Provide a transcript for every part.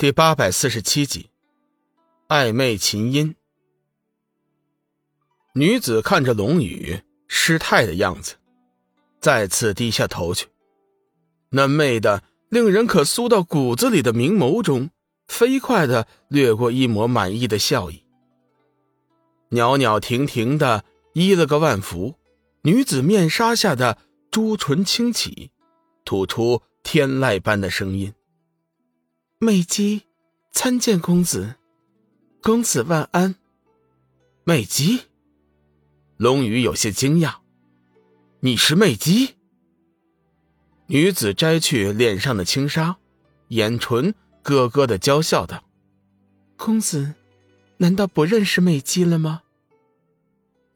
第八百四十七集，暧昧琴音。女子看着龙宇失态的样子，再次低下头去。那媚的令人可酥到骨子里的明眸中，飞快的掠过一抹满意的笑意。袅袅婷婷的依了个万福，女子面纱下的朱唇轻启，吐出天籁般的声音。美姬，参见公子，公子万安。美姬，龙宇有些惊讶，你是美姬？女子摘去脸上的轻纱，眼唇咯咯的娇笑道：“公子，难道不认识美姬了吗？”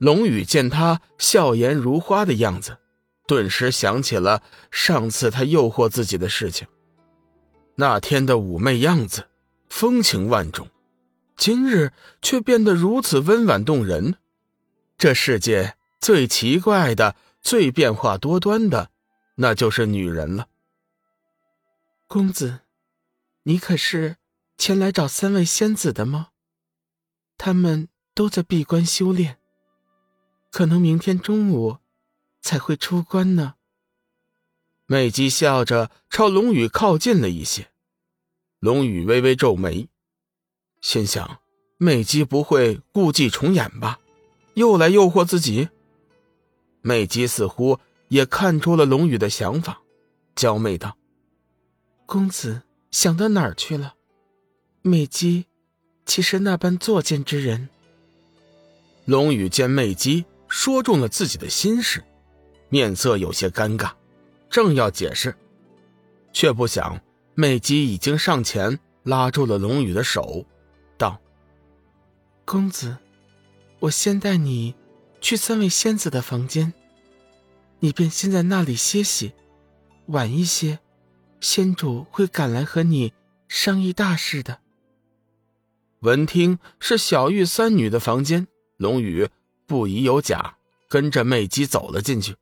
龙宇见她笑颜如花的样子，顿时想起了上次他诱惑自己的事情。那天的妩媚样子，风情万种，今日却变得如此温婉动人。这世界最奇怪的、最变化多端的，那就是女人了。公子，你可是前来找三位仙子的吗？他们都在闭关修炼，可能明天中午才会出关呢。美姬笑着朝龙宇靠近了一些，龙宇微微皱眉，心想：美姬不会故伎重演吧？又来诱惑自己？美姬似乎也看出了龙宇的想法，娇媚道：“公子想到哪儿去了？美姬岂是那般作贱之人？”龙宇见美姬说中了自己的心事，面色有些尴尬。正要解释，却不想美姬已经上前拉住了龙宇的手，道：“公子，我先带你去三位仙子的房间，你便先在那里歇息。晚一些，仙主会赶来和你商议大事的。”闻听是小玉三女的房间，龙宇不疑有假，跟着美姬走了进去。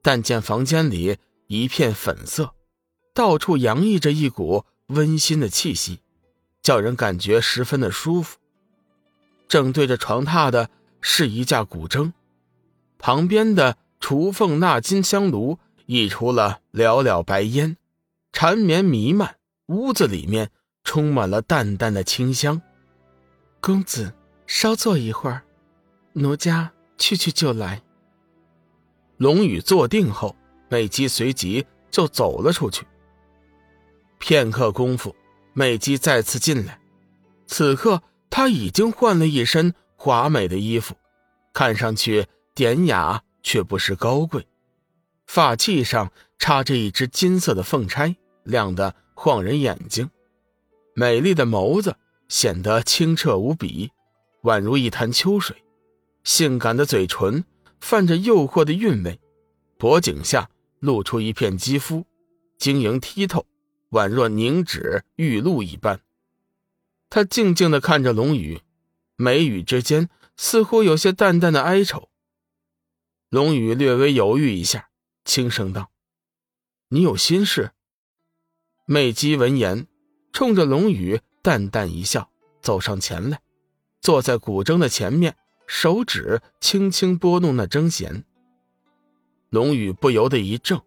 但见房间里一片粉色，到处洋溢着一股温馨的气息，叫人感觉十分的舒服。正对着床榻的是一架古筝，旁边的雏凤纳金香炉溢出了袅袅白烟，缠绵弥漫，屋子里面充满了淡淡的清香。公子，稍坐一会儿，奴家去去就来。龙宇坐定后，美姬随即就走了出去。片刻功夫，美姬再次进来。此刻，她已经换了一身华美的衣服，看上去典雅却不失高贵。发髻上插着一只金色的凤钗，亮得晃人眼睛。美丽的眸子显得清澈无比，宛如一潭秋水。性感的嘴唇。泛着诱惑的韵味，脖颈下露出一片肌肤，晶莹剔透，宛若凝脂玉露一般。他静静地看着龙宇，眉宇之间似乎有些淡淡的哀愁。龙宇略微犹豫一下，轻声道：“你有心事。”媚姬闻言，冲着龙宇淡淡一笑，走上前来，坐在古筝的前面。手指轻轻拨弄那筝弦，龙宇不由得一怔，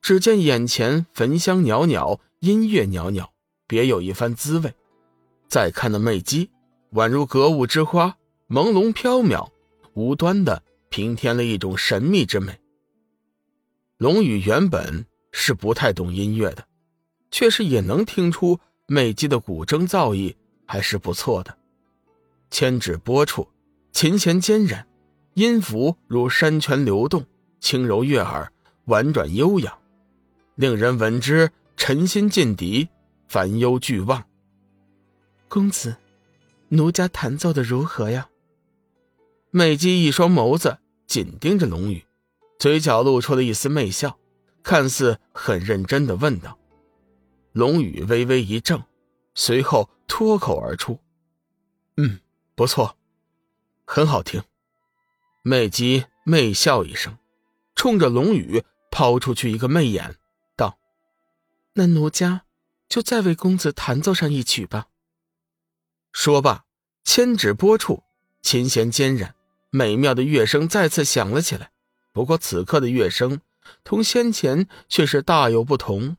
只见眼前焚香袅袅，音乐袅袅，别有一番滋味。再看那媚姬，宛如格物之花，朦胧飘渺，无端的平添了一种神秘之美。龙宇原本是不太懂音乐的，却是也能听出媚姬的古筝造诣还是不错的，千指拨处。琴弦坚韧，音符如山泉流动，轻柔悦耳，婉转悠扬，令人闻之沉心尽敌，烦忧俱忘。公子，奴家弹奏的如何呀？美姬一双眸子紧盯着龙宇，嘴角露出了一丝媚笑，看似很认真的问道。龙宇微微一怔，随后脱口而出：“嗯，不错。”很好听，媚姬媚笑一声，冲着龙宇抛出去一个媚眼，：“那奴家就再为公子弹奏上一曲吧。说罢，千指拨处，琴弦尖染，美妙的乐声再次响了起来。不过此刻的乐声同先前却是大有不同。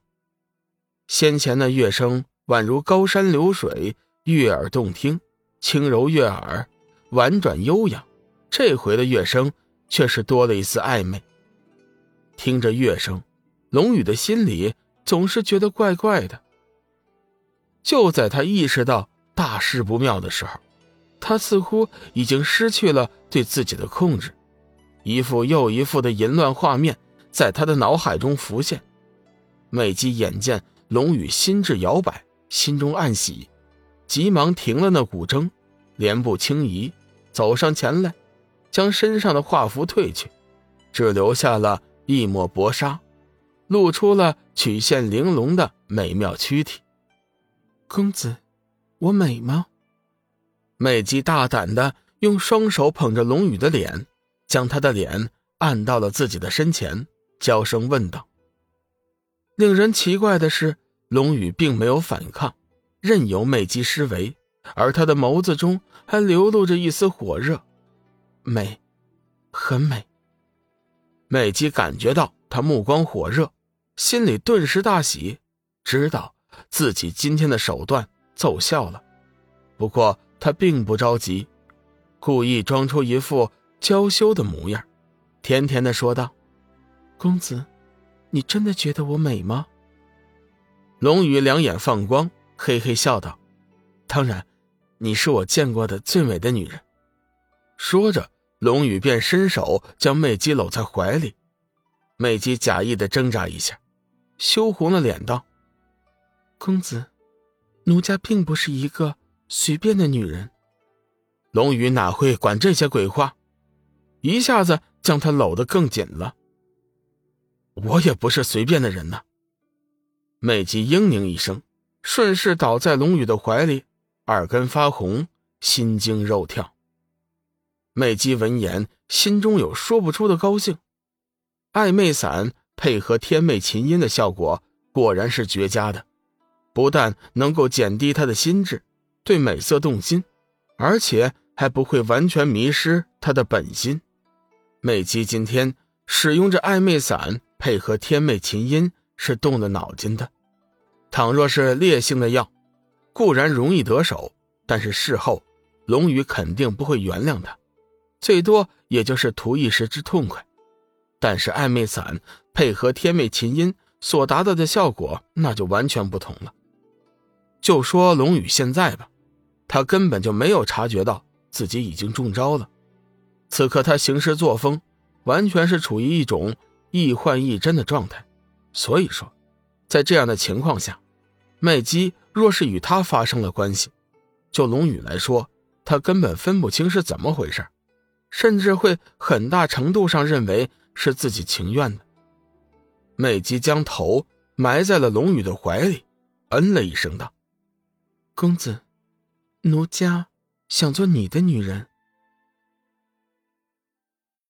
先前的乐声宛如高山流水，悦耳动听，轻柔悦耳，婉转悠扬。这回的乐声却是多了一丝暧昧。听着乐声，龙宇的心里总是觉得怪怪的。就在他意识到大事不妙的时候，他似乎已经失去了对自己的控制，一幅又一幅的淫乱画面在他的脑海中浮现。美姬眼见龙宇心智摇摆，心中暗喜，急忙停了那古筝，莲步轻移，走上前来，将身上的画符褪去，只留下了。一抹薄纱，露出了曲线玲珑的美妙躯体。公子，我美吗？美姬大胆的用双手捧着龙宇的脸，将他的脸按到了自己的身前，娇声问道。令人奇怪的是，龙宇并没有反抗，任由美姬施为，而他的眸子中还流露着一丝火热。美，很美。美姬感觉到他目光火热，心里顿时大喜，知道自己今天的手段奏效了。不过他并不着急，故意装出一副娇羞的模样，甜甜的说道：“公子，你真的觉得我美吗？”龙宇两眼放光，嘿嘿笑道：“当然，你是我见过的最美的女人。”说着。龙宇便伸手将媚姬搂在怀里，媚姬假意的挣扎一下，羞红了脸道：“公子，奴家并不是一个随便的女人。”龙宇哪会管这些鬼话，一下子将她搂得更紧了。我也不是随便的人呐。媚姬嘤咛一声，顺势倒在龙宇的怀里，耳根发红，心惊肉跳。美姬闻言，心中有说不出的高兴。暧昧伞配合天媚琴音的效果果然是绝佳的，不但能够减低他的心智，对美色动心，而且还不会完全迷失他的本心。美姬今天使用这暧昧伞配合天媚琴音，是动了脑筋的。倘若是烈性的药，固然容易得手，但是事后龙宇肯定不会原谅他。最多也就是图一时之痛快，但是暧昧伞配合天媚琴音所达到的效果，那就完全不同了。就说龙宇现在吧，他根本就没有察觉到自己已经中招了。此刻他行事作风，完全是处于一种亦幻亦真的状态。所以说，在这样的情况下，麦基若是与他发生了关系，就龙宇来说，他根本分不清是怎么回事。甚至会很大程度上认为是自己情愿的。美姬将头埋在了龙宇的怀里，嗯了一声道：“公子，奴家想做你的女人。”